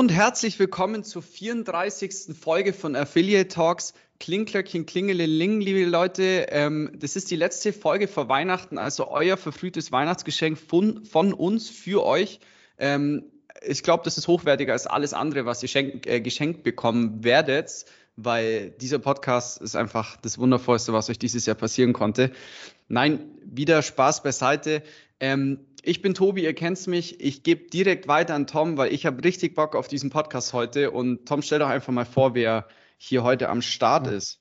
Und herzlich willkommen zur 34. Folge von Affiliate Talks. Klingglöckchen, Klingeling, liebe Leute. Ähm, das ist die letzte Folge vor Weihnachten, also euer verfrühtes Weihnachtsgeschenk von, von uns für euch. Ähm, ich glaube, das ist hochwertiger als alles andere, was ihr schenk, äh, geschenkt bekommen werdet, weil dieser Podcast ist einfach das Wundervollste, was euch dieses Jahr passieren konnte. Nein, wieder Spaß beiseite. Ähm, ich bin Tobi, ihr kennt mich. Ich gebe direkt weiter an Tom, weil ich habe richtig Bock auf diesen Podcast heute. Und Tom, stell doch einfach mal vor, wer hier heute am Start ist.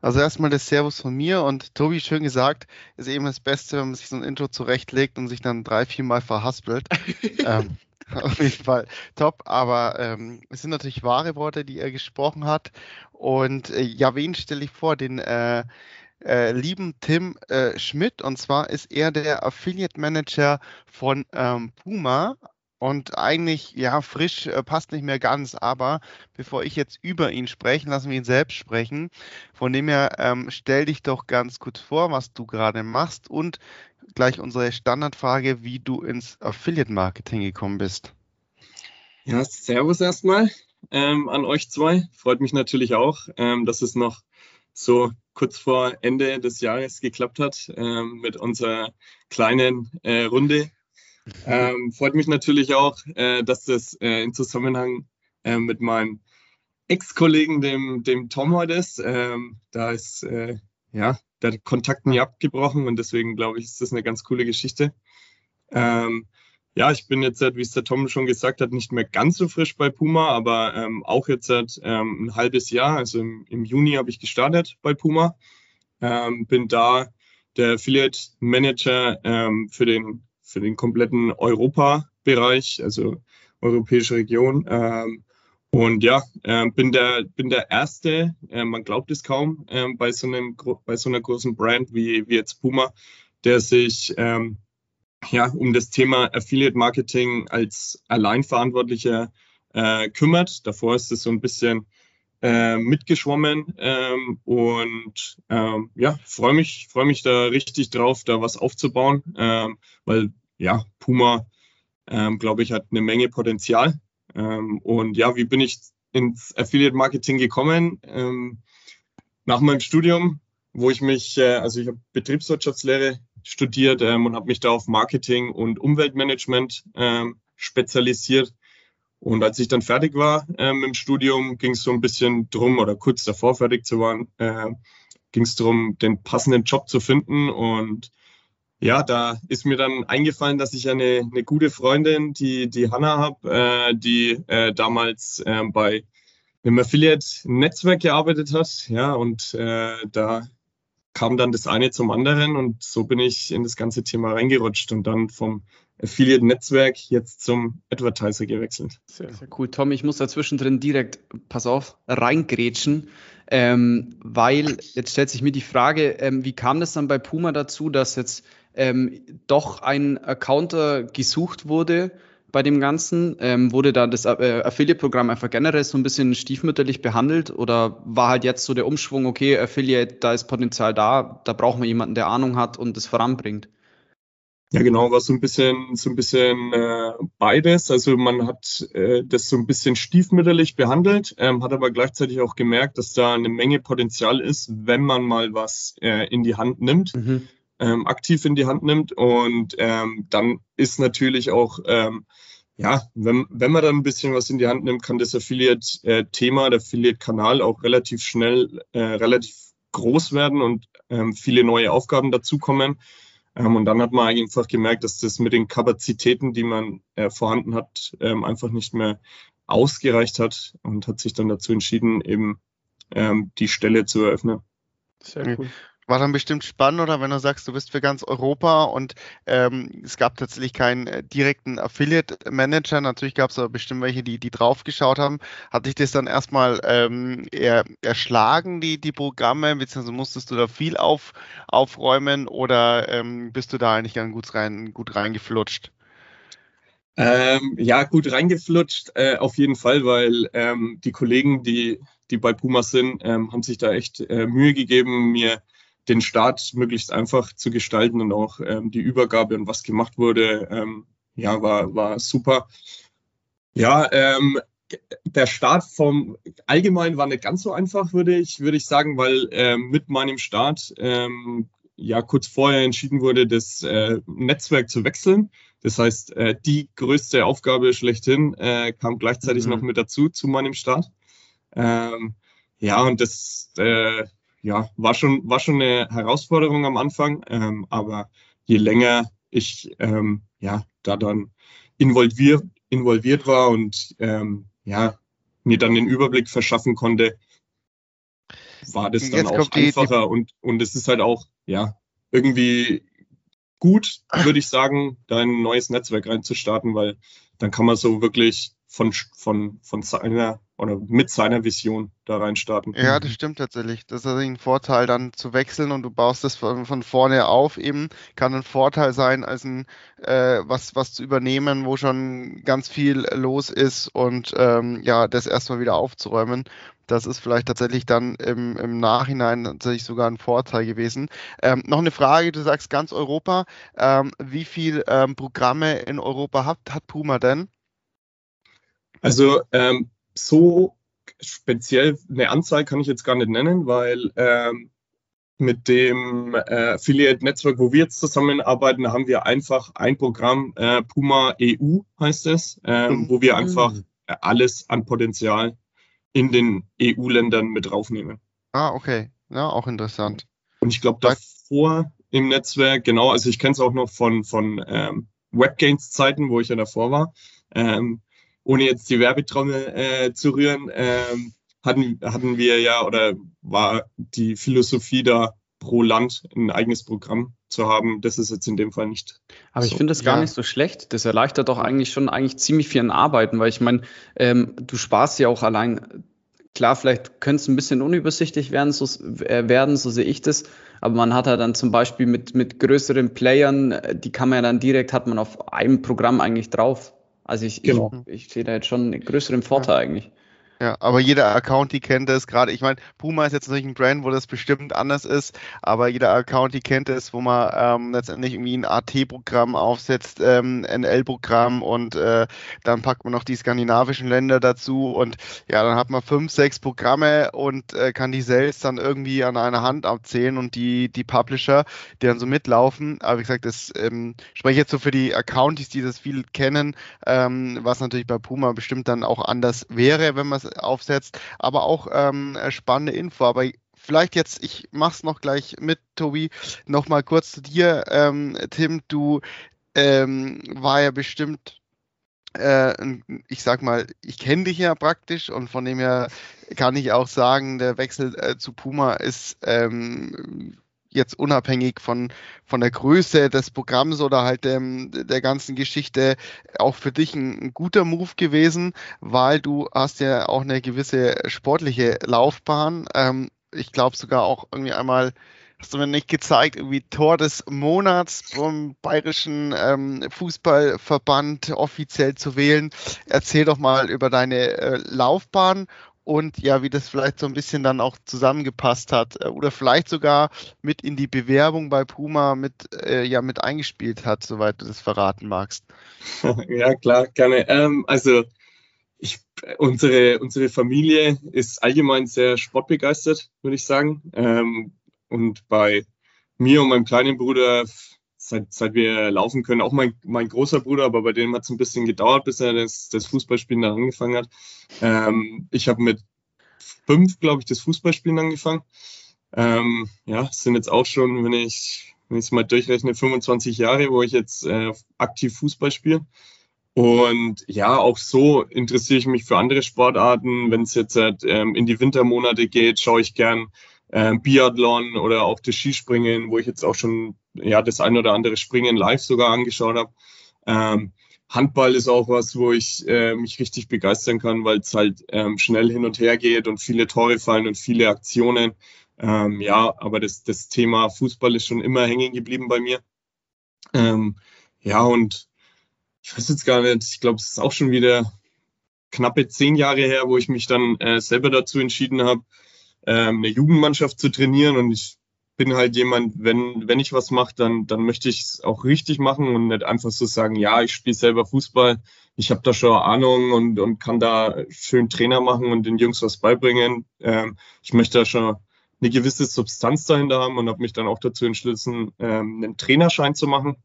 Also erstmal das Servus von mir und Tobi, schön gesagt, ist eben das Beste, wenn man sich so ein Intro zurechtlegt und sich dann drei, vier Mal verhaspelt. ähm, auf jeden Fall top, aber ähm, es sind natürlich wahre Worte, die er gesprochen hat. Und äh, ja, wen stelle ich vor? Den äh, äh, lieben Tim äh, Schmidt. Und zwar ist er der Affiliate Manager von ähm, Puma. Und eigentlich, ja, frisch äh, passt nicht mehr ganz, aber bevor ich jetzt über ihn spreche, lassen wir ihn selbst sprechen. Von dem her, ähm, stell dich doch ganz kurz vor, was du gerade machst und gleich unsere Standardfrage, wie du ins Affiliate Marketing gekommen bist. Ja, servus erstmal ähm, an euch zwei. Freut mich natürlich auch, ähm, dass es noch so kurz vor Ende des Jahres geklappt hat ähm, mit unserer kleinen äh, Runde. Ähm, freut mich natürlich auch, äh, dass das äh, in Zusammenhang äh, mit meinem Ex-Kollegen, dem, dem Tom heute ist. Ähm, da ist äh, ja der Kontakt nie abgebrochen und deswegen glaube ich, ist das eine ganz coole Geschichte. Ähm, ja, ich bin jetzt, wie es der Tom schon gesagt hat, nicht mehr ganz so frisch bei Puma, aber ähm, auch jetzt seit ähm, ein halbes Jahr, also im, im Juni habe ich gestartet bei Puma. Ähm, bin da der Affiliate Manager ähm, für, den, für den kompletten Europa-Bereich, also europäische Region. Ähm, und ja, äh, bin, der, bin der Erste, äh, man glaubt es kaum, äh, bei, so einem, bei so einer großen Brand wie, wie jetzt Puma, der sich ähm, ja, um das Thema Affiliate Marketing als Alleinverantwortlicher äh, kümmert. Davor ist es so ein bisschen äh, mitgeschwommen ähm, und ähm, ja, freue mich, freue mich da richtig drauf, da was aufzubauen, ähm, weil ja, Puma, ähm, glaube ich, hat eine Menge Potenzial. Ähm, und ja, wie bin ich ins Affiliate Marketing gekommen? Ähm, nach meinem Studium, wo ich mich, äh, also ich habe Betriebswirtschaftslehre studiert ähm, und habe mich da auf Marketing und Umweltmanagement ähm, spezialisiert. Und als ich dann fertig war ähm, im Studium, ging es so ein bisschen drum, oder kurz davor fertig zu werden, äh, ging es darum, den passenden Job zu finden. Und ja, da ist mir dann eingefallen, dass ich eine, eine gute Freundin, die, die Hanna habe, äh, die äh, damals äh, bei einem Affiliate-Netzwerk gearbeitet hat. Ja, und äh, da kam dann das eine zum anderen und so bin ich in das ganze Thema reingerutscht und dann vom Affiliate-Netzwerk jetzt zum Advertiser gewechselt. Sehr, sehr cool. Tom, ich muss dazwischen drin direkt, pass auf, reingrätschen, ähm, weil jetzt stellt sich mir die Frage, ähm, wie kam das dann bei Puma dazu, dass jetzt ähm, doch ein Accounter gesucht wurde, bei dem Ganzen? Ähm, wurde da das äh, Affiliate-Programm einfach generell so ein bisschen stiefmütterlich behandelt oder war halt jetzt so der Umschwung, okay, Affiliate, da ist Potenzial da, da brauchen wir jemanden, der Ahnung hat und das voranbringt? Ja, genau, war so ein bisschen, so ein bisschen äh, beides. Also man hat äh, das so ein bisschen stiefmütterlich behandelt, ähm, hat aber gleichzeitig auch gemerkt, dass da eine Menge Potenzial ist, wenn man mal was äh, in die Hand nimmt. Mhm ähm, aktiv in die Hand nimmt. Und ähm, dann ist natürlich auch, ähm, ja, wenn, wenn man dann ein bisschen was in die Hand nimmt, kann das Affiliate-Thema, der Affiliate-Kanal auch relativ schnell, äh, relativ groß werden und ähm, viele neue Aufgaben dazukommen. Ähm, und dann hat man einfach gemerkt, dass das mit den Kapazitäten, die man äh, vorhanden hat, ähm, einfach nicht mehr ausgereicht hat und hat sich dann dazu entschieden, eben ähm, die Stelle zu eröffnen. Sehr cool. War dann bestimmt spannend, oder wenn du sagst, du bist für ganz Europa und ähm, es gab tatsächlich keinen äh, direkten Affiliate-Manager. Natürlich gab es aber bestimmt welche, die, die draufgeschaut haben. Hat dich das dann erstmal ähm, eher erschlagen, die, die Programme, beziehungsweise musstest du da viel auf, aufräumen oder ähm, bist du da eigentlich ganz gut, rein, gut reingeflutscht? Ähm, ja, gut reingeflutscht, äh, auf jeden Fall, weil ähm, die Kollegen, die, die bei Puma sind, ähm, haben sich da echt äh, Mühe gegeben, mir den Start möglichst einfach zu gestalten und auch ähm, die Übergabe und was gemacht wurde, ähm, ja, war, war super. Ja, ähm, der Start vom allgemein war nicht ganz so einfach, würde ich, würde ich sagen, weil ähm, mit meinem Start ähm, ja kurz vorher entschieden wurde, das äh, Netzwerk zu wechseln. Das heißt, äh, die größte Aufgabe schlechthin äh, kam gleichzeitig mhm. noch mit dazu zu meinem Start. Ähm, ja, und das äh, ja, war schon, war schon eine Herausforderung am Anfang, ähm, aber je länger ich ähm, ja, da dann involviert, involviert war und ähm, ja, mir dann den Überblick verschaffen konnte, war das dann Jetzt auch einfacher die, die und, und es ist halt auch, ja, irgendwie gut, würde ich sagen, da ein neues Netzwerk reinzustarten, weil dann kann man so wirklich von, von, von seiner oder mit seiner Vision da reinstarten. Ja, das stimmt tatsächlich. Das ist ein Vorteil, dann zu wechseln und du baust das von, von vorne auf eben. Kann ein Vorteil sein, als ein äh, was, was zu übernehmen, wo schon ganz viel los ist und ähm, ja, das erstmal wieder aufzuräumen. Das ist vielleicht tatsächlich dann im, im Nachhinein tatsächlich sogar ein Vorteil gewesen. Ähm, noch eine Frage, du sagst ganz Europa. Ähm, wie viele ähm, Programme in Europa hat, hat Puma denn? Also ähm, so speziell eine Anzahl kann ich jetzt gar nicht nennen, weil ähm, mit dem äh, Affiliate-Netzwerk, wo wir jetzt zusammenarbeiten, haben wir einfach ein Programm, äh, Puma EU heißt es, äh, mhm. wo wir einfach äh, alles an Potenzial in den EU-Ländern mit draufnehmen. Ah, okay. Ja, auch interessant. Und ich glaube, davor im Netzwerk, genau, also ich kenne es auch noch von, von ähm, WebGains-Zeiten, wo ich ja davor war. Ähm, ohne jetzt die Werbetrommel äh, zu rühren, ähm, hatten, hatten wir ja oder war die Philosophie da pro Land ein eigenes Programm zu haben. Das ist jetzt in dem Fall nicht. Aber so. ich finde das gar ja. nicht so schlecht. Das erleichtert doch eigentlich schon eigentlich ziemlich viel an Arbeiten, weil ich meine, ähm, du sparst ja auch allein. Klar, vielleicht könnte es ein bisschen unübersichtlich werden, so, äh, werden, so sehe ich das. Aber man hat ja dann zum Beispiel mit, mit größeren Playern, äh, die kann man ja dann direkt, hat man auf einem Programm eigentlich drauf. Also ich, genau. ich, ich sehe da jetzt schon einen größeren Vorteil ja. eigentlich. Ja, aber jeder Account, die kennt es gerade. Ich meine, Puma ist jetzt natürlich ein Brand, wo das bestimmt anders ist, aber jeder Account, die kennt es, wo man ähm, letztendlich irgendwie ein AT-Programm aufsetzt, ähm, NL-Programm und äh, dann packt man noch die skandinavischen Länder dazu und ja, dann hat man fünf, sechs Programme und äh, kann die selbst dann irgendwie an einer Hand abzählen und die, die Publisher, die dann so mitlaufen. Aber wie gesagt, das ähm, spreche jetzt so für die Accounts, die das viel kennen, ähm, was natürlich bei Puma bestimmt dann auch anders wäre, wenn man es aufsetzt, aber auch ähm, spannende Info. Aber vielleicht jetzt, ich mach's noch gleich mit, Tobi, noch mal kurz zu dir. Ähm, Tim, du ähm, war ja bestimmt äh, ich sag mal, ich kenne dich ja praktisch und von dem her kann ich auch sagen, der Wechsel äh, zu Puma ist ähm, jetzt unabhängig von, von der Größe des Programms oder halt dem, der ganzen Geschichte auch für dich ein, ein, guter Move gewesen, weil du hast ja auch eine gewisse sportliche Laufbahn. Ähm, ich glaube sogar auch irgendwie einmal hast du mir nicht gezeigt, irgendwie Tor des Monats vom Bayerischen ähm, Fußballverband offiziell zu wählen. Erzähl doch mal über deine äh, Laufbahn und ja, wie das vielleicht so ein bisschen dann auch zusammengepasst hat äh, oder vielleicht sogar mit in die Bewerbung bei Puma mit, äh, ja, mit eingespielt hat, soweit du das verraten magst. Ja, klar, gerne. Ähm, also ich, unsere, unsere Familie ist allgemein sehr sportbegeistert, würde ich sagen. Ähm, und bei mir und meinem kleinen Bruder seit, seit wir laufen können. Auch mein, mein großer Bruder, aber bei dem hat es ein bisschen gedauert, bis er das, das Fußballspielen dann angefangen hat. Ähm, ich habe mit fünf, glaube ich, das Fußballspielen angefangen. Ähm, ja, sind jetzt auch schon, wenn ich wenn ich es mal durchrechne, 25 Jahre, wo ich jetzt äh, aktiv Fußball spiele. Und ja, auch so interessiere ich mich für andere Sportarten. Wenn es jetzt halt, ähm, in die Wintermonate geht, schaue ich gern äh, Biathlon oder auch das Skispringen, wo ich jetzt auch schon ja das ein oder andere Springen live sogar angeschaut habe. Ähm, Handball ist auch was, wo ich äh, mich richtig begeistern kann, weil es halt ähm, schnell hin und her geht und viele Tore fallen und viele Aktionen. Ähm, ja, aber das, das Thema Fußball ist schon immer hängen geblieben bei mir. Ähm, ja, und ich weiß jetzt gar nicht, ich glaube, es ist auch schon wieder knappe zehn Jahre her, wo ich mich dann äh, selber dazu entschieden habe, ähm, eine Jugendmannschaft zu trainieren. Und ich bin halt jemand, wenn, wenn ich was mache, dann, dann möchte ich es auch richtig machen und nicht einfach so sagen, ja, ich spiele selber Fußball, ich habe da schon Ahnung und, und kann da schön Trainer machen und den Jungs was beibringen. Ähm, ich möchte da schon eine gewisse Substanz dahinter haben und habe mich dann auch dazu entschlossen, ähm, einen Trainerschein zu machen.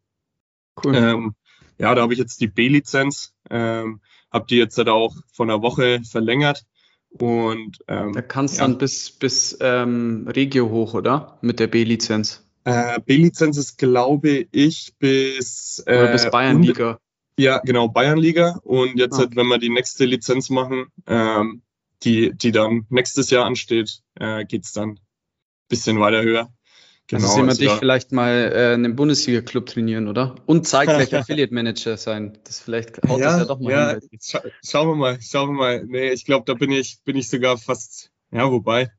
Cool. Ähm, ja, da habe ich jetzt die B-Lizenz, ähm, habe die jetzt halt auch von einer Woche verlängert und ähm, da kannst du ja. dann bis, bis ähm, Regio hoch, oder? Mit der B-Lizenz. Äh, B-Lizenz ist, glaube ich, bis, äh, oder bis Bayernliga. Ja, genau, Bayernliga. Und jetzt, ah. halt, wenn wir die nächste Lizenz machen, ähm, die, die dann nächstes Jahr ansteht, äh, geht's dann bisschen weiter höher. Genau, also sehen wir also dich vielleicht mal äh, in einem Bundesliga-Club trainieren, oder? Und zeitgleich Affiliate-Manager sein. Das vielleicht haut ja, das ja doch mal ja, hin. Scha schauen wir mal, schauen wir mal. Nee, ich glaube, da bin ich, bin ich sogar fast, ja, wobei,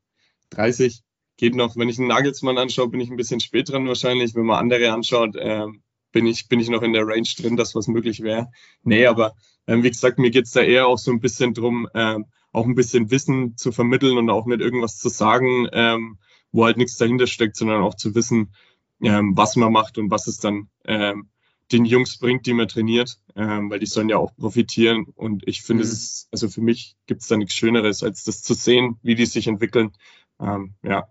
30 geht noch. Wenn ich einen Nagelsmann anschaue, bin ich ein bisschen spät dran wahrscheinlich. Wenn man andere anschaut, ähm, bin ich, bin ich noch in der Range drin, dass was möglich wäre. Nee, aber ähm, wie gesagt, mir geht's da eher auch so ein bisschen drum, ähm, auch ein bisschen Wissen zu vermitteln und auch nicht irgendwas zu sagen, ähm, wo halt nichts dahinter steckt, sondern auch zu wissen, ähm, was man macht und was es dann ähm, den Jungs bringt, die man trainiert, ähm, weil die sollen ja auch profitieren. Und ich finde, mhm. es ist, also für mich gibt es da nichts Schöneres, als das zu sehen, wie die sich entwickeln. Ähm, ja.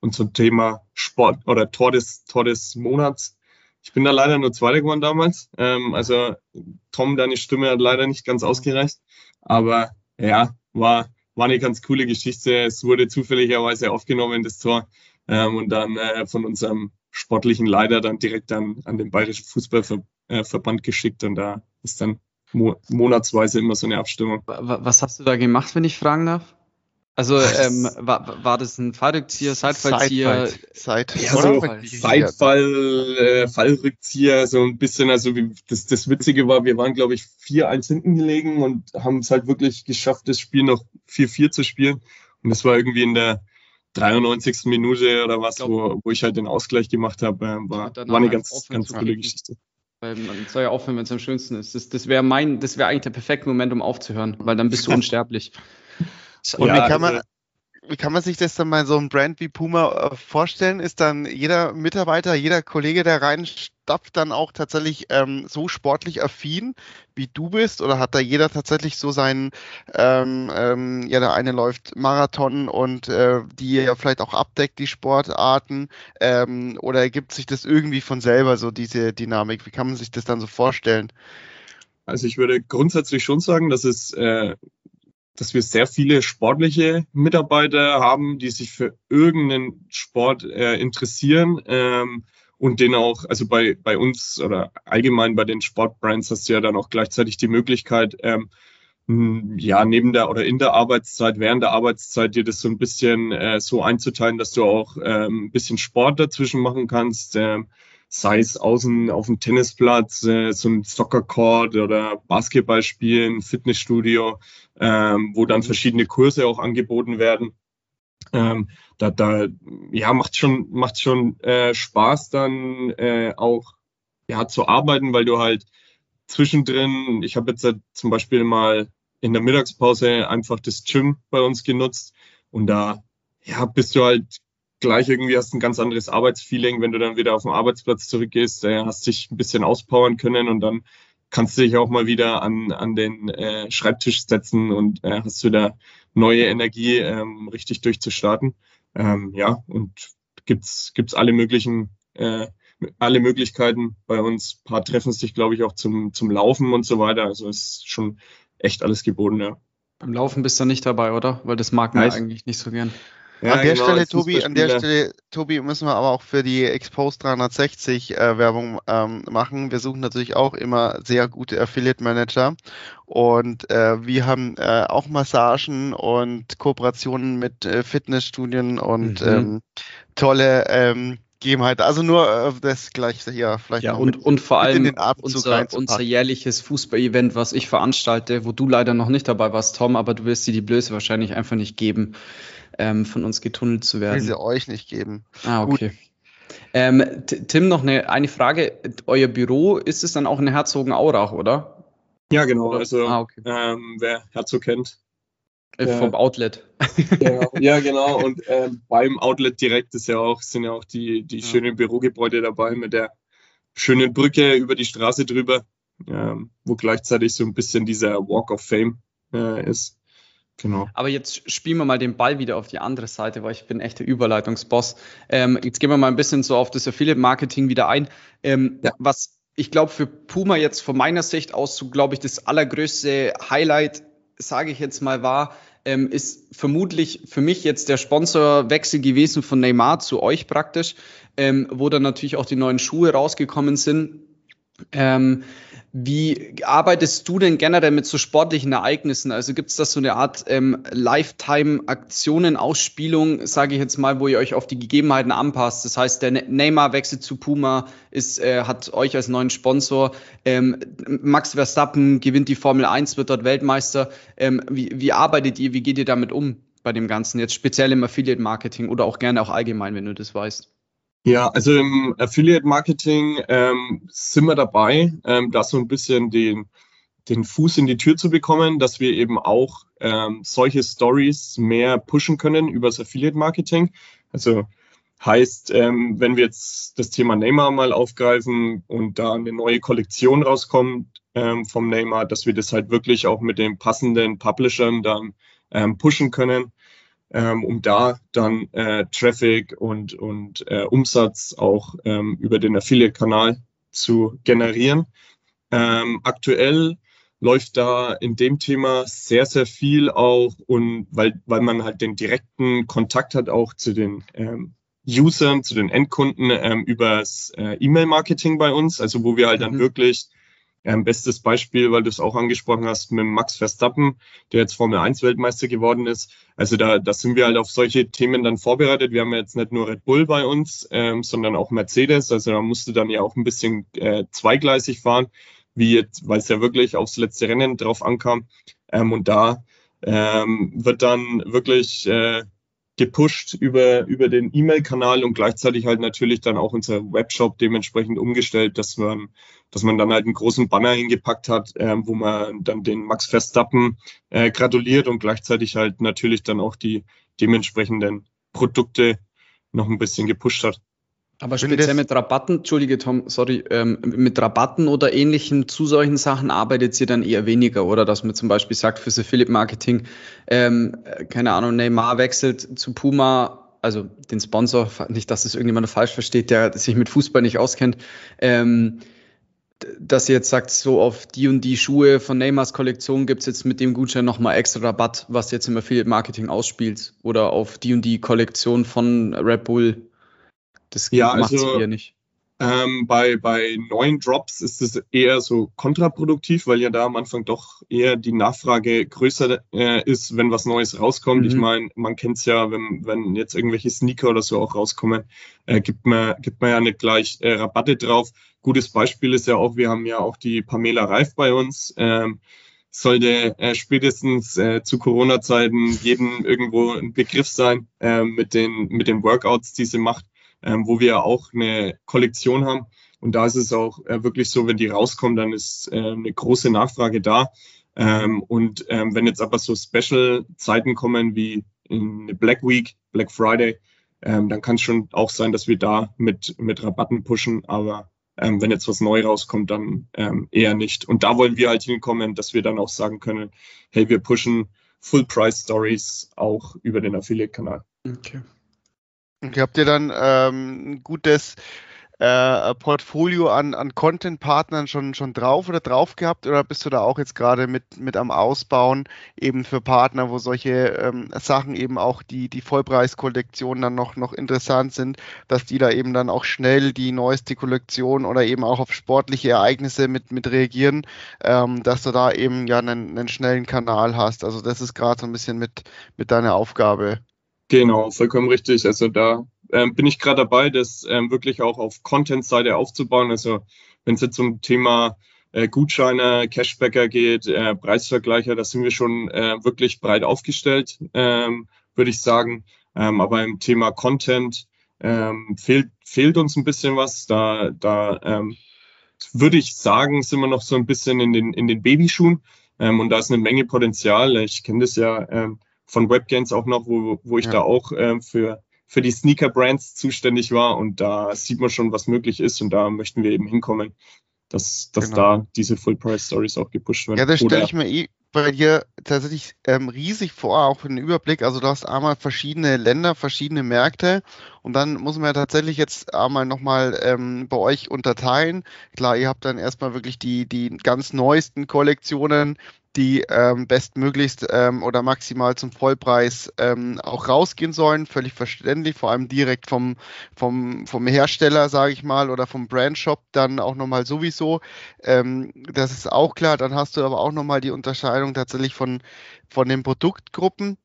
Und zum Thema Sport oder Tor des, Tor des Monats. Ich bin da leider nur Zweiter geworden damals. Ähm, also Tom, deine Stimme hat leider nicht ganz ausgereicht. Aber ja, war, war eine ganz coole Geschichte. Es wurde zufälligerweise aufgenommen, das Tor, ähm, und dann äh, von unserem sportlichen Leiter dann direkt an, an den Bayerischen Fußballverband äh, geschickt und da ist dann mo monatsweise immer so eine Abstimmung. Was hast du da gemacht, wenn ich fragen darf? Also ähm, war, war das ein Fallrückzieher, Seitfallzieher? Seit, ja, so Seitfall, äh, Fallrückzieher, so ein bisschen, also wie, das, das Witzige war, wir waren, glaube ich, 4-1 hinten gelegen und haben es halt wirklich geschafft, das Spiel noch 4-4 zu spielen. Und das war irgendwie in der 93. Minute oder was, glaub, wo, wo ich halt den Ausgleich gemacht habe, äh, war, war eine ganz, ganz coole Geschichte. Weil man soll ja aufhören, wenn es am schönsten ist. Das, das wäre mein, das wäre eigentlich der perfekte Moment, um aufzuhören, weil dann bist du unsterblich. Und ja, wie, kann man, also, wie kann man sich das dann bei so einem Brand wie Puma äh, vorstellen? Ist dann jeder Mitarbeiter, jeder Kollege, der reinstapft, dann auch tatsächlich ähm, so sportlich affin, wie du bist? Oder hat da jeder tatsächlich so seinen, ähm, ähm, ja, der eine läuft Marathon und äh, die ja vielleicht auch abdeckt, die Sportarten? Ähm, oder ergibt sich das irgendwie von selber, so diese Dynamik? Wie kann man sich das dann so vorstellen? Also ich würde grundsätzlich schon sagen, dass es äh, dass wir sehr viele sportliche Mitarbeiter haben, die sich für irgendeinen Sport äh, interessieren ähm, und den auch, also bei, bei uns oder allgemein bei den Sportbrands hast du ja dann auch gleichzeitig die Möglichkeit, ähm, ja, neben der oder in der Arbeitszeit, während der Arbeitszeit dir das so ein bisschen äh, so einzuteilen, dass du auch ähm, ein bisschen Sport dazwischen machen kannst. Ähm, sei es außen auf dem Tennisplatz, äh, so ein Soccer-Court oder Basketball spielen, Fitnessstudio, ähm, wo dann verschiedene Kurse auch angeboten werden. Ähm, da, da ja, macht schon, macht schon äh, Spaß dann äh, auch ja, zu arbeiten, weil du halt zwischendrin, ich habe jetzt halt zum Beispiel mal in der Mittagspause einfach das Gym bei uns genutzt und da ja, bist du halt gleich irgendwie hast ein ganz anderes Arbeitsfeeling, wenn du dann wieder auf den Arbeitsplatz zurückgehst, äh, hast dich ein bisschen auspowern können und dann kannst du dich auch mal wieder an, an den äh, Schreibtisch setzen und äh, hast wieder neue Energie, ähm, richtig durchzustarten. Ähm, ja, und gibt's gibt's alle möglichen äh, alle Möglichkeiten bei uns. Ein paar treffen sich, glaube ich, auch zum, zum Laufen und so weiter. Also ist schon echt alles geboten, ja. Beim Laufen bist du nicht dabei, oder? Weil das mag man eigentlich nicht so gern. Ja, an der genau, Stelle, Tobi, an der Stelle, Tobi, müssen wir aber auch für die Expose 360 äh, Werbung ähm, machen. Wir suchen natürlich auch immer sehr gute Affiliate Manager und äh, wir haben äh, auch Massagen und Kooperationen mit äh, Fitnessstudien und mhm. ähm, tolle ähm, Gegebenheiten. Also nur äh, das gleich hier vielleicht ja, und, und vor allem unser, unser jährliches Fußball-Event, was ich veranstalte, wo du leider noch nicht dabei warst, Tom, aber du wirst dir die Blöße wahrscheinlich einfach nicht geben ähm, von uns getunnelt zu werden. Will sie euch nicht geben. Ah, okay. Ähm, Tim, noch eine, eine Frage. Euer Büro, ist es dann auch in Herzogenaurach, oder? Ja, genau. Also, ah, okay. ähm, wer Herzog kennt. Äh, vom Outlet. Ja, ja genau. Und äh, beim Outlet direkt ist ja auch, sind ja auch die, die ja. schönen Bürogebäude dabei mit der schönen Brücke über die Straße drüber, ähm, wo gleichzeitig so ein bisschen dieser Walk of Fame äh, ist. Genau. Aber jetzt spielen wir mal den Ball wieder auf die andere Seite, weil ich bin echter Überleitungsboss. Ähm, jetzt gehen wir mal ein bisschen so auf das Affiliate-Marketing wieder ein. Ähm, ja. Was ich glaube für Puma jetzt von meiner Sicht aus so, glaube ich, das allergrößte Highlight, sage ich jetzt mal, war, ähm, ist vermutlich für mich jetzt der Sponsorwechsel gewesen von Neymar zu euch praktisch, ähm, wo dann natürlich auch die neuen Schuhe rausgekommen sind. Ähm, wie arbeitest du denn generell mit so sportlichen Ereignissen? Also gibt es da so eine Art ähm, Lifetime-Aktionen, Ausspielung, sage ich jetzt mal, wo ihr euch auf die Gegebenheiten anpasst? Das heißt, der ne-, Neymar wechselt zu Puma, ist, äh, hat euch als neuen Sponsor. Ähm, Max Verstappen gewinnt die Formel 1, wird dort Weltmeister. Ähm, wie, wie arbeitet ihr, wie geht ihr damit um bei dem Ganzen? Jetzt speziell im Affiliate-Marketing oder auch gerne auch allgemein, wenn du das weißt. Ja, also im Affiliate Marketing ähm, sind wir dabei, ähm, da so ein bisschen den, den Fuß in die Tür zu bekommen, dass wir eben auch ähm, solche Stories mehr pushen können übers Affiliate Marketing. Also heißt, ähm, wenn wir jetzt das Thema Neymar mal aufgreifen und da eine neue Kollektion rauskommt ähm, vom Neymar, dass wir das halt wirklich auch mit den passenden Publishern dann ähm, pushen können ähm, um da dann äh, Traffic und, und äh, Umsatz auch ähm, über den Affiliate-Kanal zu generieren. Ähm, aktuell läuft da in dem Thema sehr, sehr viel auch und weil, weil man halt den direkten Kontakt hat auch zu den ähm, Usern, zu den Endkunden ähm, übers äh, E-Mail-Marketing bei uns, also wo wir halt mhm. dann wirklich ähm, bestes Beispiel, weil du es auch angesprochen hast, mit Max Verstappen, der jetzt Formel 1 Weltmeister geworden ist. Also da, da sind wir halt auf solche Themen dann vorbereitet. Wir haben ja jetzt nicht nur Red Bull bei uns, ähm, sondern auch Mercedes. Also da musste dann ja auch ein bisschen äh, zweigleisig fahren, wie jetzt, weil es ja wirklich aufs letzte Rennen drauf ankam. Ähm, und da ähm, wird dann wirklich äh, gepusht über, über den E-Mail-Kanal und gleichzeitig halt natürlich dann auch unser Webshop dementsprechend umgestellt, dass man, dass man dann halt einen großen Banner hingepackt hat, äh, wo man dann den Max Verstappen äh, gratuliert und gleichzeitig halt natürlich dann auch die dementsprechenden Produkte noch ein bisschen gepusht hat. Aber speziell mit Rabatten, Entschuldige Tom, sorry, ähm, mit Rabatten oder ähnlichen zu solchen Sachen arbeitet ihr dann eher weniger, oder? Dass man zum Beispiel sagt, fürs Affiliate Marketing, ähm, keine Ahnung, Neymar wechselt zu Puma, also den Sponsor, nicht, dass es irgendjemand falsch versteht, der sich mit Fußball nicht auskennt, ähm, dass ihr jetzt sagt, so auf die und die Schuhe von Neymars Kollektion gibt es jetzt mit dem Gutschein nochmal extra Rabatt, was jetzt im Affiliate Marketing ausspielt, oder auf die und die Kollektion von Red Bull das ja, macht also, ihr nicht. Ähm, bei, bei neuen Drops ist es eher so kontraproduktiv, weil ja da am Anfang doch eher die Nachfrage größer äh, ist, wenn was Neues rauskommt. Mhm. Ich meine, man kennt es ja, wenn, wenn jetzt irgendwelche Sneaker oder so auch rauskommen, äh, gibt, man, gibt man ja nicht gleich äh, Rabatte drauf. Gutes Beispiel ist ja auch, wir haben ja auch die Pamela Reif bei uns. Ähm, sollte äh, spätestens äh, zu Corona-Zeiten jedem irgendwo ein Begriff sein äh, mit, den, mit den Workouts, die sie macht ähm, wo wir auch eine Kollektion haben. Und da ist es auch äh, wirklich so, wenn die rauskommen, dann ist äh, eine große Nachfrage da. Ähm, und ähm, wenn jetzt aber so Special-Zeiten kommen wie in Black Week, Black Friday, ähm, dann kann es schon auch sein, dass wir da mit, mit Rabatten pushen. Aber ähm, wenn jetzt was neu rauskommt, dann ähm, eher nicht. Und da wollen wir halt hinkommen, dass wir dann auch sagen können, hey, wir pushen Full-Price-Stories auch über den Affiliate-Kanal. Okay. Okay, habt ihr dann ähm, ein gutes äh, Portfolio an, an Content-Partnern schon, schon drauf oder drauf gehabt oder bist du da auch jetzt gerade mit, mit am Ausbauen eben für Partner, wo solche ähm, Sachen eben auch die, die Vollpreiskollektionen dann noch, noch interessant sind, dass die da eben dann auch schnell die neueste Kollektion oder eben auch auf sportliche Ereignisse mit, mit reagieren, ähm, dass du da eben ja einen, einen schnellen Kanal hast. Also das ist gerade so ein bisschen mit, mit deiner Aufgabe. Genau, vollkommen richtig. Also da ähm, bin ich gerade dabei, das ähm, wirklich auch auf Content-Seite aufzubauen. Also wenn es jetzt zum Thema äh, Gutscheine, Cashbacker geht, äh, Preisvergleicher, da sind wir schon äh, wirklich breit aufgestellt, ähm, würde ich sagen. Ähm, aber im Thema Content ähm, fehlt, fehlt uns ein bisschen was. Da, da ähm, würde ich sagen, sind wir noch so ein bisschen in den, in den Babyschuhen. Ähm, und da ist eine Menge Potenzial. Ich kenne das ja ähm, von Webgains auch noch, wo, wo ich ja. da auch ähm, für, für die Sneaker-Brands zuständig war. Und da sieht man schon, was möglich ist. Und da möchten wir eben hinkommen, dass, dass genau. da diese Full-Price-Stories auch gepusht werden. Ja, das stelle ich mir eh bei dir tatsächlich ähm, riesig vor, auch für den Überblick. Also du hast einmal verschiedene Länder, verschiedene Märkte und dann muss man ja tatsächlich jetzt einmal nochmal ähm, bei euch unterteilen. Klar, ihr habt dann erstmal wirklich die, die ganz neuesten Kollektionen, die ähm, bestmöglichst ähm, oder maximal zum Vollpreis ähm, auch rausgehen sollen. Völlig verständlich, vor allem direkt vom, vom, vom Hersteller, sage ich mal, oder vom Brandshop dann auch nochmal sowieso. Ähm, das ist auch klar. Dann hast du aber auch nochmal die Unterscheidung tatsächlich von, von den Produktgruppen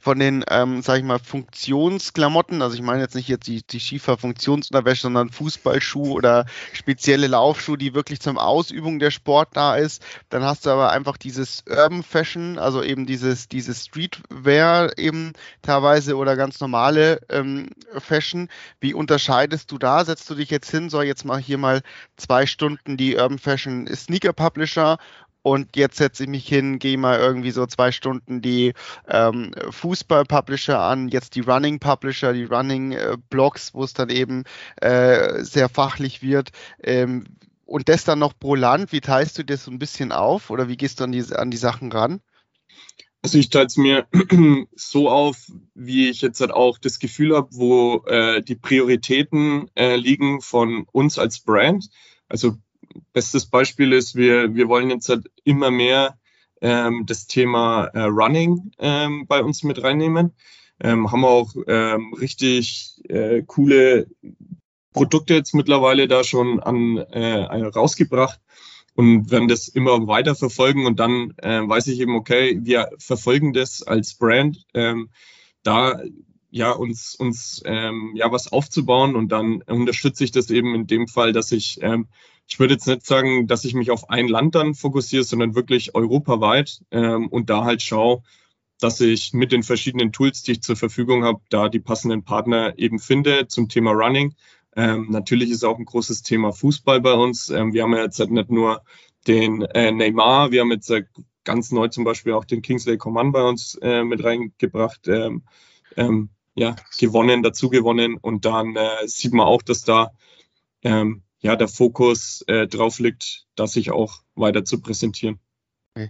von den, ähm, sag ich mal, Funktionsklamotten, also ich meine jetzt nicht jetzt die, die Schiefer-Funktionsunterwäsche, sondern Fußballschuh oder spezielle Laufschuh, die wirklich zum Ausübung der Sport da ist. Dann hast du aber einfach dieses Urban Fashion, also eben dieses, dieses Streetwear eben teilweise oder ganz normale ähm, Fashion. Wie unterscheidest du da? Setzt du dich jetzt hin, soll jetzt mal hier mal zwei Stunden die Urban Fashion Sneaker Publisher und jetzt setze ich mich hin, gehe mal irgendwie so zwei Stunden die ähm, Fußball-Publisher an, jetzt die Running-Publisher, die Running-Blogs, wo es dann eben äh, sehr fachlich wird. Ähm, und das dann noch pro Land, wie teilst du das so ein bisschen auf oder wie gehst du an die, an die Sachen ran? Also ich teile es mir so auf, wie ich jetzt halt auch das Gefühl habe, wo äh, die Prioritäten äh, liegen von uns als Brand. Also bestes Beispiel ist, wir, wir wollen jetzt halt immer mehr ähm, das Thema äh, Running ähm, bei uns mit reinnehmen. Ähm, haben auch ähm, richtig äh, coole Produkte jetzt mittlerweile da schon an äh, rausgebracht und werden das immer weiter verfolgen und dann äh, weiß ich eben, okay, wir verfolgen das als Brand, ähm, da ja uns uns ähm, ja was aufzubauen und dann unterstütze ich das eben in dem Fall, dass ich ähm, ich würde jetzt nicht sagen, dass ich mich auf ein Land dann fokussiere, sondern wirklich europaweit ähm, und da halt schaue, dass ich mit den verschiedenen Tools, die ich zur Verfügung habe, da die passenden Partner eben finde zum Thema Running. Ähm, natürlich ist auch ein großes Thema Fußball bei uns. Ähm, wir haben ja jetzt halt nicht nur den äh, Neymar, wir haben jetzt äh, ganz neu zum Beispiel auch den Kingsley Coman bei uns äh, mit reingebracht, ähm, ähm, ja, gewonnen, dazu gewonnen und dann äh, sieht man auch, dass da ähm, ja, der Fokus äh, drauf liegt, das sich auch weiter zu präsentieren. Okay.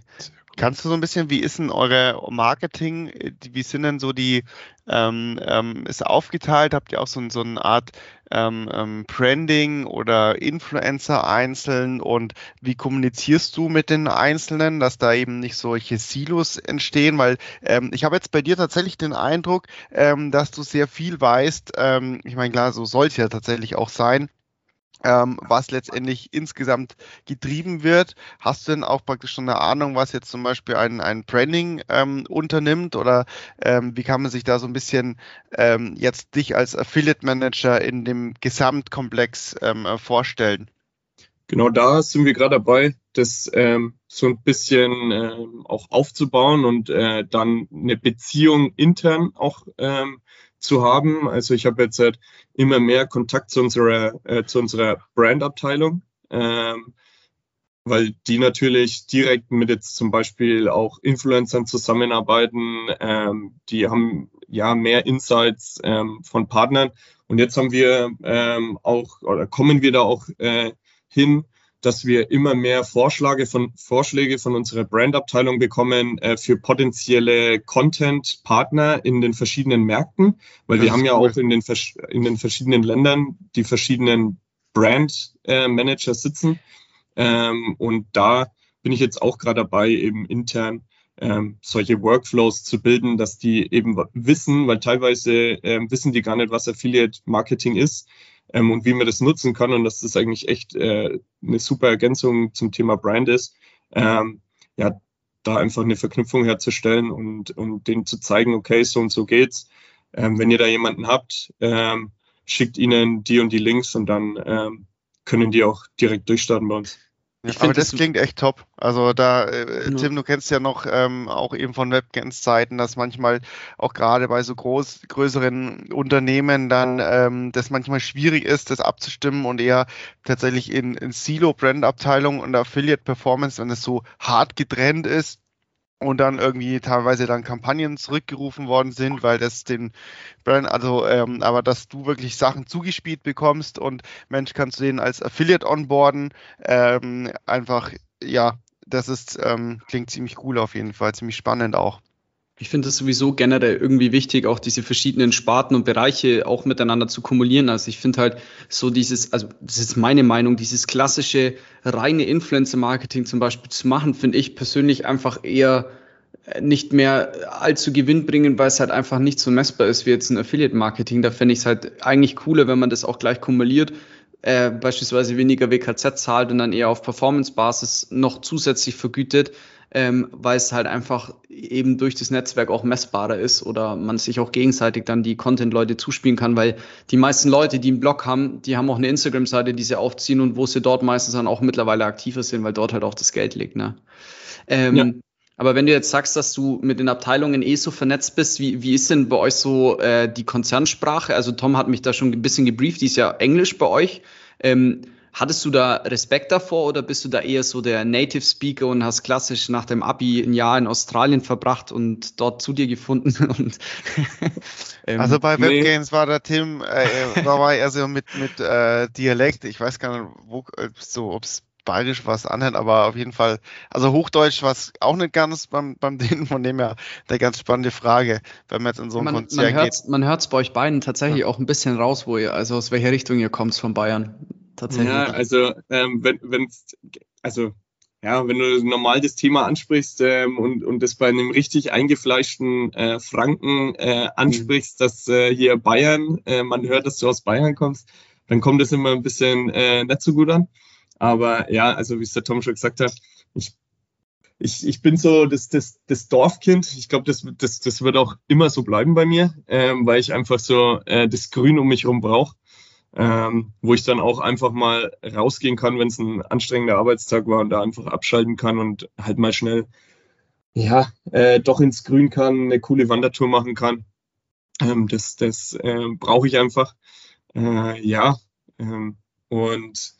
Kannst du so ein bisschen, wie ist denn eure Marketing, wie sind denn so die, ähm, ähm, ist aufgeteilt, habt ihr auch so, so eine Art ähm, ähm, Branding oder Influencer einzeln? Und wie kommunizierst du mit den Einzelnen, dass da eben nicht solche Silos entstehen, weil ähm, ich habe jetzt bei dir tatsächlich den Eindruck, ähm, dass du sehr viel weißt, ich meine klar, so soll es ja tatsächlich auch sein, ähm, was letztendlich insgesamt getrieben wird. Hast du denn auch praktisch schon eine Ahnung, was jetzt zum Beispiel ein, ein Branding ähm, unternimmt oder ähm, wie kann man sich da so ein bisschen ähm, jetzt dich als Affiliate Manager in dem Gesamtkomplex ähm, vorstellen? Genau da sind wir gerade dabei, das ähm, so ein bisschen auch aufzubauen und äh, dann eine Beziehung intern auch zu haben. Also ich habe jetzt halt immer mehr Kontakt zu unserer, äh, zu unserer Brandabteilung, ähm, weil die natürlich direkt mit jetzt zum Beispiel auch Influencern zusammenarbeiten. Ähm, die haben ja mehr Insights ähm, von Partnern. Und jetzt haben wir ähm, auch oder kommen wir da auch äh, hin, dass wir immer mehr Vorschläge von, Vorschläge von unserer Brandabteilung bekommen äh, für potenzielle Content-Partner in den verschiedenen Märkten, weil das wir haben ja cool. auch in den, in den verschiedenen Ländern die verschiedenen Brand äh, sitzen. Ähm, und da bin ich jetzt auch gerade dabei, eben intern ähm, solche Workflows zu bilden, dass die eben wissen, weil teilweise ähm, wissen die gar nicht, was Affiliate Marketing ist ähm, und wie man das nutzen kann und dass das eigentlich echt äh, eine super Ergänzung zum Thema Brand ist. Ähm, ja, da einfach eine Verknüpfung herzustellen und, und denen zu zeigen, okay, so und so geht's. Ähm, wenn ihr da jemanden habt, ähm, schickt ihnen die und die Links und dann ähm, können die auch direkt durchstarten bei uns. Ich aber das, das klingt echt top. Also da, äh, ja. Tim, du kennst ja noch ähm, auch eben von Webcams-Zeiten, dass manchmal auch gerade bei so groß, größeren Unternehmen dann ähm, das manchmal schwierig ist, das abzustimmen und eher tatsächlich in, in Silo-Brand-Abteilung und Affiliate-Performance, wenn es so hart getrennt ist, und dann irgendwie teilweise dann Kampagnen zurückgerufen worden sind, weil das den Brand, also ähm, aber dass du wirklich Sachen zugespielt bekommst und Mensch kannst du den als Affiliate onboarden, ähm, einfach ja, das ist ähm, klingt ziemlich cool auf jeden Fall, ziemlich spannend auch. Ich finde es sowieso generell irgendwie wichtig, auch diese verschiedenen Sparten und Bereiche auch miteinander zu kumulieren. Also ich finde halt so dieses, also das ist meine Meinung, dieses klassische reine Influencer-Marketing zum Beispiel zu machen, finde ich persönlich einfach eher äh, nicht mehr allzu gewinnbringend, weil es halt einfach nicht so messbar ist wie jetzt ein Affiliate-Marketing. Da fände ich es halt eigentlich cooler, wenn man das auch gleich kumuliert, äh, beispielsweise weniger WKZ zahlt und dann eher auf Performance-Basis noch zusätzlich vergütet, ähm, weil es halt einfach eben durch das Netzwerk auch messbarer ist oder man sich auch gegenseitig dann die Content-Leute zuspielen kann, weil die meisten Leute, die einen Blog haben, die haben auch eine Instagram-Seite, die sie aufziehen und wo sie dort meistens dann auch mittlerweile aktiver sind, weil dort halt auch das Geld liegt. Ne? Ähm, ja. Aber wenn du jetzt sagst, dass du mit den Abteilungen eh so vernetzt bist, wie, wie ist denn bei euch so äh, die Konzernsprache? Also Tom hat mich da schon ein bisschen gebrieft, die ist ja Englisch bei euch. Ähm, Hattest du da Respekt davor oder bist du da eher so der Native Speaker und hast klassisch nach dem Abi ein Jahr in Australien verbracht und dort zu dir gefunden? Und, ähm, also bei Webgames nee. war der Tim, äh, war er so mit, mit äh, Dialekt, ich weiß gar nicht, wo, äh, so, ob es bayerisch was anhört, aber auf jeden Fall, also Hochdeutsch war es auch nicht ganz beim, beim denen, von dem her eine ganz spannende Frage, wenn man jetzt in so einem man, Konzert man geht. Man hört es bei euch beiden tatsächlich ja. auch ein bisschen raus, wo ihr, also aus welcher Richtung ihr kommt von Bayern tatsächlich. Ja, also ähm, wenn, wenn, also ja, wenn du normal das Thema ansprichst ähm, und, und das bei einem richtig eingefleischten äh, Franken äh, ansprichst, mhm. dass äh, hier Bayern, äh, man hört, dass du aus Bayern kommst, dann kommt das immer ein bisschen äh, nicht so gut an. Aber ja, also wie es der Tom schon gesagt hat, ich, ich, ich bin so das, das, das Dorfkind. Ich glaube, das, das, das wird auch immer so bleiben bei mir, ähm, weil ich einfach so äh, das Grün um mich herum brauche ähm, wo ich dann auch einfach mal rausgehen kann, wenn es ein anstrengender Arbeitstag war und da einfach abschalten kann und halt mal schnell ja äh, doch ins Grün kann, eine coole Wandertour machen kann. Ähm, das das äh, brauche ich einfach. Äh, ja ähm, und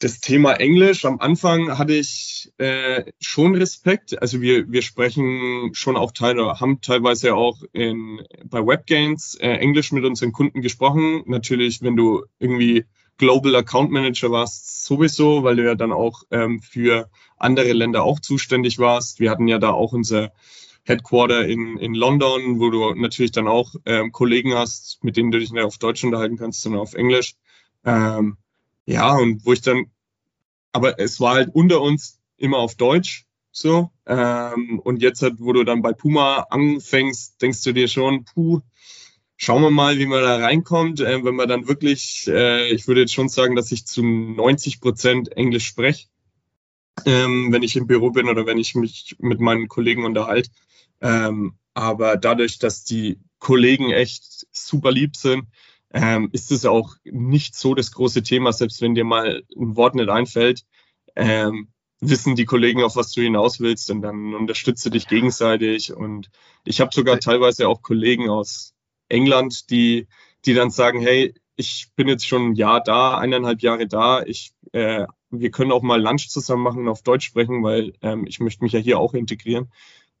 das Thema Englisch, am Anfang hatte ich äh, schon Respekt. Also wir, wir sprechen schon auch teilweise, haben teilweise auch in, bei Webgains äh, Englisch mit unseren Kunden gesprochen. Natürlich, wenn du irgendwie Global Account Manager warst, sowieso, weil du ja dann auch ähm, für andere Länder auch zuständig warst. Wir hatten ja da auch unser Headquarter in, in London, wo du natürlich dann auch ähm, Kollegen hast, mit denen du dich nicht auf Deutsch unterhalten kannst, sondern auf Englisch. Ähm, ja, und wo ich dann, aber es war halt unter uns immer auf Deutsch so. Ähm, und jetzt, halt, wo du dann bei Puma anfängst, denkst du dir schon, puh, schauen wir mal, wie man da reinkommt. Äh, wenn man dann wirklich, äh, ich würde jetzt schon sagen, dass ich zu 90 Prozent Englisch spreche, ähm, wenn ich im Büro bin oder wenn ich mich mit meinen Kollegen unterhalte. Ähm, aber dadurch, dass die Kollegen echt super lieb sind, ähm, ist es auch nicht so das große Thema, selbst wenn dir mal ein Wort nicht einfällt, ähm, wissen die Kollegen, auf was du hinaus willst und dann unterstütze dich gegenseitig. Und ich habe sogar teilweise auch Kollegen aus England, die, die dann sagen, hey, ich bin jetzt schon ein Jahr da, eineinhalb Jahre da, ich, äh, wir können auch mal Lunch zusammen machen und auf Deutsch sprechen, weil ähm, ich möchte mich ja hier auch integrieren.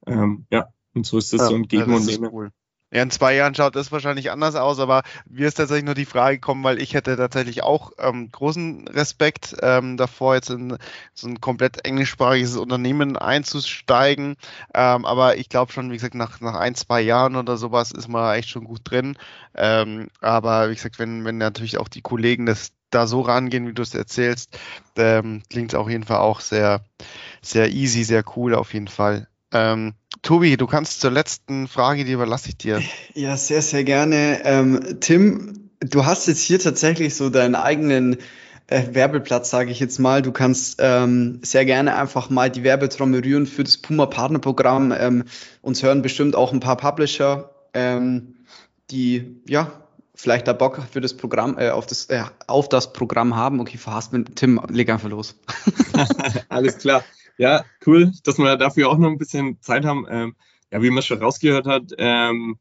Ähm, ja, und so ist das ja, so ein Geben und Nehmen. Cool. Ja, in zwei Jahren schaut das wahrscheinlich anders aus, aber mir ist tatsächlich nur die Frage gekommen, weil ich hätte tatsächlich auch ähm, großen Respekt ähm, davor, jetzt in so ein komplett englischsprachiges Unternehmen einzusteigen. Ähm, aber ich glaube schon, wie gesagt, nach, nach ein, zwei Jahren oder sowas ist man echt schon gut drin. Ähm, aber wie gesagt, wenn, wenn natürlich auch die Kollegen das da so rangehen, wie du es erzählst, ähm, klingt es auf jeden Fall auch sehr, sehr easy, sehr cool auf jeden Fall. Ähm, Tobi, du kannst zur letzten Frage, die überlasse ich dir. Ja, sehr, sehr gerne. Ähm, Tim, du hast jetzt hier tatsächlich so deinen eigenen äh, Werbeplatz, sage ich jetzt mal. Du kannst ähm, sehr gerne einfach mal die Werbetrommel rühren für das Puma Partnerprogramm. Ähm, uns hören bestimmt auch ein paar Publisher, ähm, die ja vielleicht da Bock für das Programm äh, auf das äh, auf das Programm haben. Okay, verhasst mit Tim, leg einfach los. Alles klar. Ja, cool, dass wir dafür auch noch ein bisschen Zeit haben. Ähm, ja, wie man schon rausgehört hat, ähm,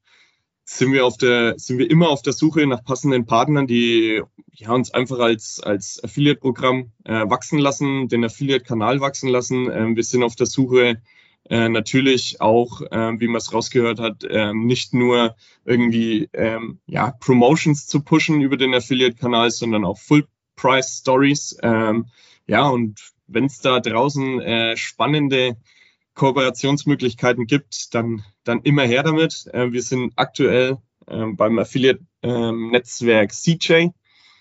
sind wir auf der, sind wir immer auf der Suche nach passenden Partnern, die ja, uns einfach als, als Affiliate-Programm äh, wachsen lassen, den Affiliate-Kanal wachsen lassen. Ähm, wir sind auf der Suche äh, natürlich auch, äh, wie man es rausgehört hat, äh, nicht nur irgendwie ähm, ja, Promotions zu pushen über den Affiliate-Kanal, sondern auch Full-Price-Stories. Ähm, ja, und wenn es da draußen äh, spannende Kooperationsmöglichkeiten gibt, dann, dann immer her damit. Äh, wir sind aktuell äh, beim Affiliate-Netzwerk ähm, CJ.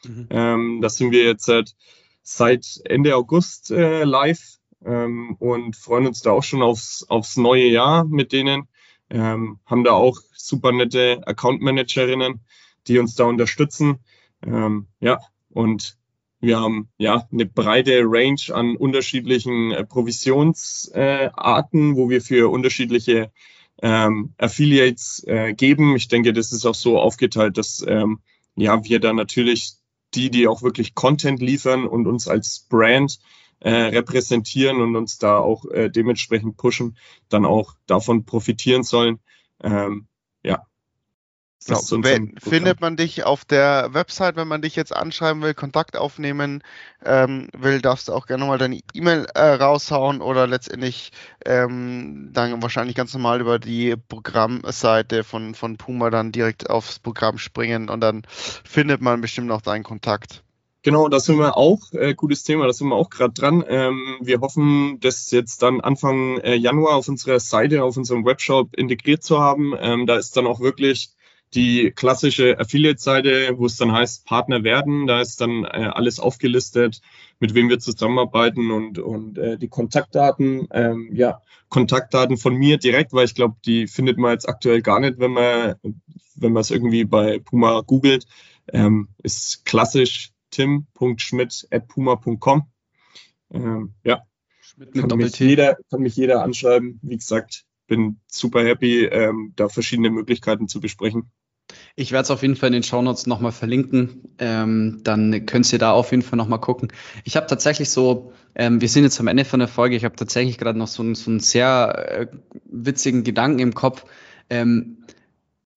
Mhm. Ähm, da sind wir jetzt seit, seit Ende August äh, live ähm, und freuen uns da auch schon aufs, aufs neue Jahr mit denen. Ähm, haben da auch super nette Account-Managerinnen, die uns da unterstützen. Ähm, ja, und wir haben ja eine breite Range an unterschiedlichen äh, Provisionsarten, äh, wo wir für unterschiedliche ähm, Affiliates äh, geben. Ich denke, das ist auch so aufgeteilt, dass ähm, ja wir da natürlich die, die auch wirklich Content liefern und uns als Brand äh, repräsentieren und uns da auch äh, dementsprechend pushen, dann auch davon profitieren sollen. Ähm, ja, Genau. Wenn, findet man dich auf der Website, wenn man dich jetzt anschreiben will, Kontakt aufnehmen ähm, will, darfst du auch gerne mal deine E-Mail äh, raushauen oder letztendlich ähm, dann wahrscheinlich ganz normal über die Programmseite von, von Puma dann direkt aufs Programm springen und dann findet man bestimmt auch deinen Kontakt. Genau, da sind wir auch, äh, gutes Thema, da sind wir auch gerade dran. Ähm, wir hoffen, das jetzt dann Anfang äh, Januar auf unserer Seite, auf unserem Webshop integriert zu haben. Ähm, da ist dann auch wirklich die klassische Affiliate-Seite, wo es dann heißt Partner werden. Da ist dann äh, alles aufgelistet, mit wem wir zusammenarbeiten und, und äh, die Kontaktdaten. Ähm, ja, Kontaktdaten von mir direkt, weil ich glaube, die findet man jetzt aktuell gar nicht, wenn man wenn man es irgendwie bei Puma googelt. Ähm, ist klassisch tim.schmidt.puma.com. Ähm, ja, kann mich, jeder, kann mich jeder anschreiben. Wie gesagt, bin super happy, ähm, da verschiedene Möglichkeiten zu besprechen. Ich werde es auf jeden Fall in den Shownotes nochmal verlinken. Ähm, dann könnt ihr da auf jeden Fall nochmal gucken. Ich habe tatsächlich so, ähm, wir sind jetzt am Ende von der Folge, ich habe tatsächlich gerade noch so, so einen sehr äh, witzigen Gedanken im Kopf. Ähm,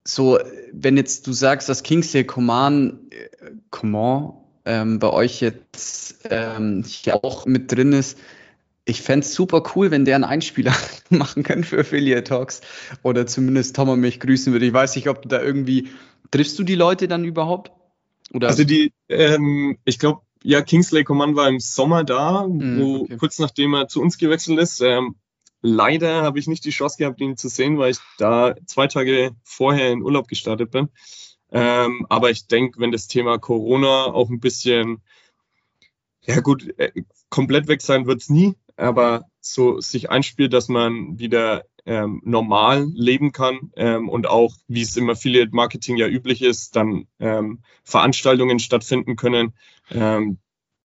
so, wenn jetzt du sagst, dass Kingsley Coman, äh, Coman ähm, bei euch jetzt ähm, hier auch mit drin ist, ich fände es super cool, wenn der einen Einspieler machen kann für Affiliate Talks oder zumindest Tom und mich grüßen würde. Ich weiß nicht, ob du da irgendwie, triffst du die Leute dann überhaupt? Oder? Also die, ähm, ich glaube, ja, Kingsley Command war im Sommer da, mm, wo okay. kurz nachdem er zu uns gewechselt ist. Ähm, leider habe ich nicht die Chance gehabt, ihn zu sehen, weil ich da zwei Tage vorher in Urlaub gestartet bin. Ähm, aber ich denke, wenn das Thema Corona auch ein bisschen, ja gut, äh, komplett weg sein wird es nie, aber so sich einspielt, dass man wieder ähm, normal leben kann ähm, und auch, wie es im Affiliate Marketing ja üblich ist, dann ähm, Veranstaltungen stattfinden können, ähm,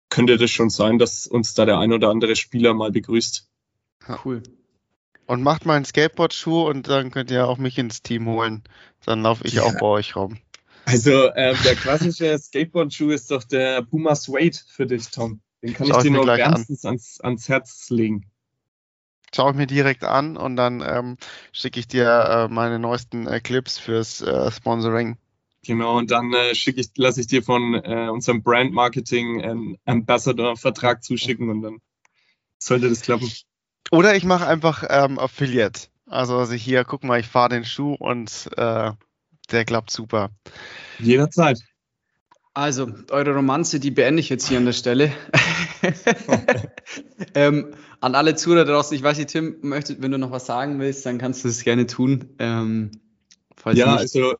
könnte das schon sein, dass uns da der ein oder andere Spieler mal begrüßt. Cool. Und macht mal einen Skateboard-Schuh und dann könnt ihr auch mich ins Team holen. Dann laufe ich ja. auch bei euch rum. Also ähm, der klassische Skateboard-Schuh ist doch der Puma Suede für dich, Tom. Den kann Schau ich dir nur wärmstens ans, ans Herz legen. Schau ich mir direkt an und dann ähm, schicke ich dir äh, meine neuesten äh, Clips fürs äh, Sponsoring. Genau, und dann äh, schicke ich, lasse ich dir von äh, unserem Brand Marketing einen Ambassador-Vertrag zuschicken und dann sollte das klappen. Oder ich mache einfach ähm, Affiliate. Also, also hier, guck mal, ich fahre den Schuh und äh, der klappt super. Jederzeit. Also, eure Romanze, die beende ich jetzt hier an der Stelle. ähm, an alle Zuhörer draußen, ich weiß nicht, Tim, möchtest, wenn du noch was sagen willst, dann kannst du es gerne tun. Ähm, ja, also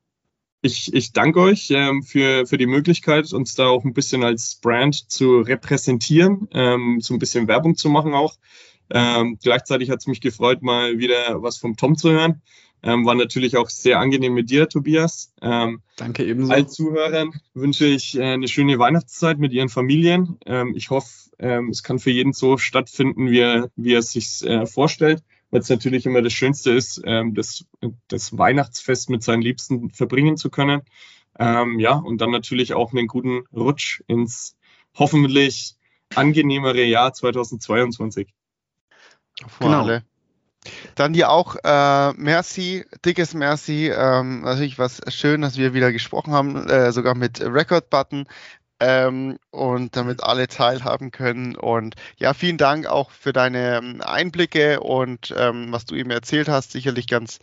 ich, ich danke euch ähm, für, für die Möglichkeit, uns da auch ein bisschen als Brand zu repräsentieren, ähm, so ein bisschen Werbung zu machen auch. Ähm, gleichzeitig hat es mich gefreut, mal wieder was vom Tom zu hören. Ähm, war natürlich auch sehr angenehm mit dir, Tobias. Ähm, Danke ebenso. Allen Zuhörern wünsche ich äh, eine schöne Weihnachtszeit mit ihren Familien. Ähm, ich hoffe, ähm, es kann für jeden so stattfinden, wie er, wie er es sich äh, vorstellt, weil es natürlich immer das Schönste ist, ähm, das, das Weihnachtsfest mit seinen Liebsten verbringen zu können. Ähm, ja, und dann natürlich auch einen guten Rutsch ins hoffentlich angenehmere Jahr 2022. Genau. Alle. Dann dir auch äh, Merci, dickes Merci. Ähm, natürlich was schön, dass wir wieder gesprochen haben, äh, sogar mit Record-Button. Ähm, und damit alle teilhaben können. Und ja, vielen Dank auch für deine ähm, Einblicke und ähm, was du eben erzählt hast. Sicherlich ganz,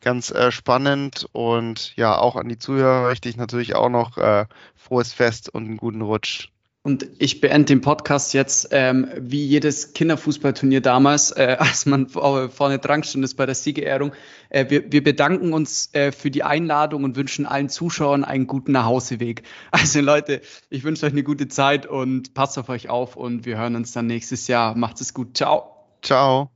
ganz äh, spannend. Und ja, auch an die Zuhörer möchte ich natürlich auch noch äh, frohes Fest und einen guten Rutsch und ich beende den Podcast jetzt ähm, wie jedes Kinderfußballturnier damals, äh, als man vorne dran stand ist bei der Siegerehrung. Äh, wir, wir, bedanken uns äh, für die Einladung und wünschen allen Zuschauern einen guten Nachhauseweg. Also Leute, ich wünsche euch eine gute Zeit und passt auf euch auf und wir hören uns dann nächstes Jahr. Macht es gut. Ciao. Ciao.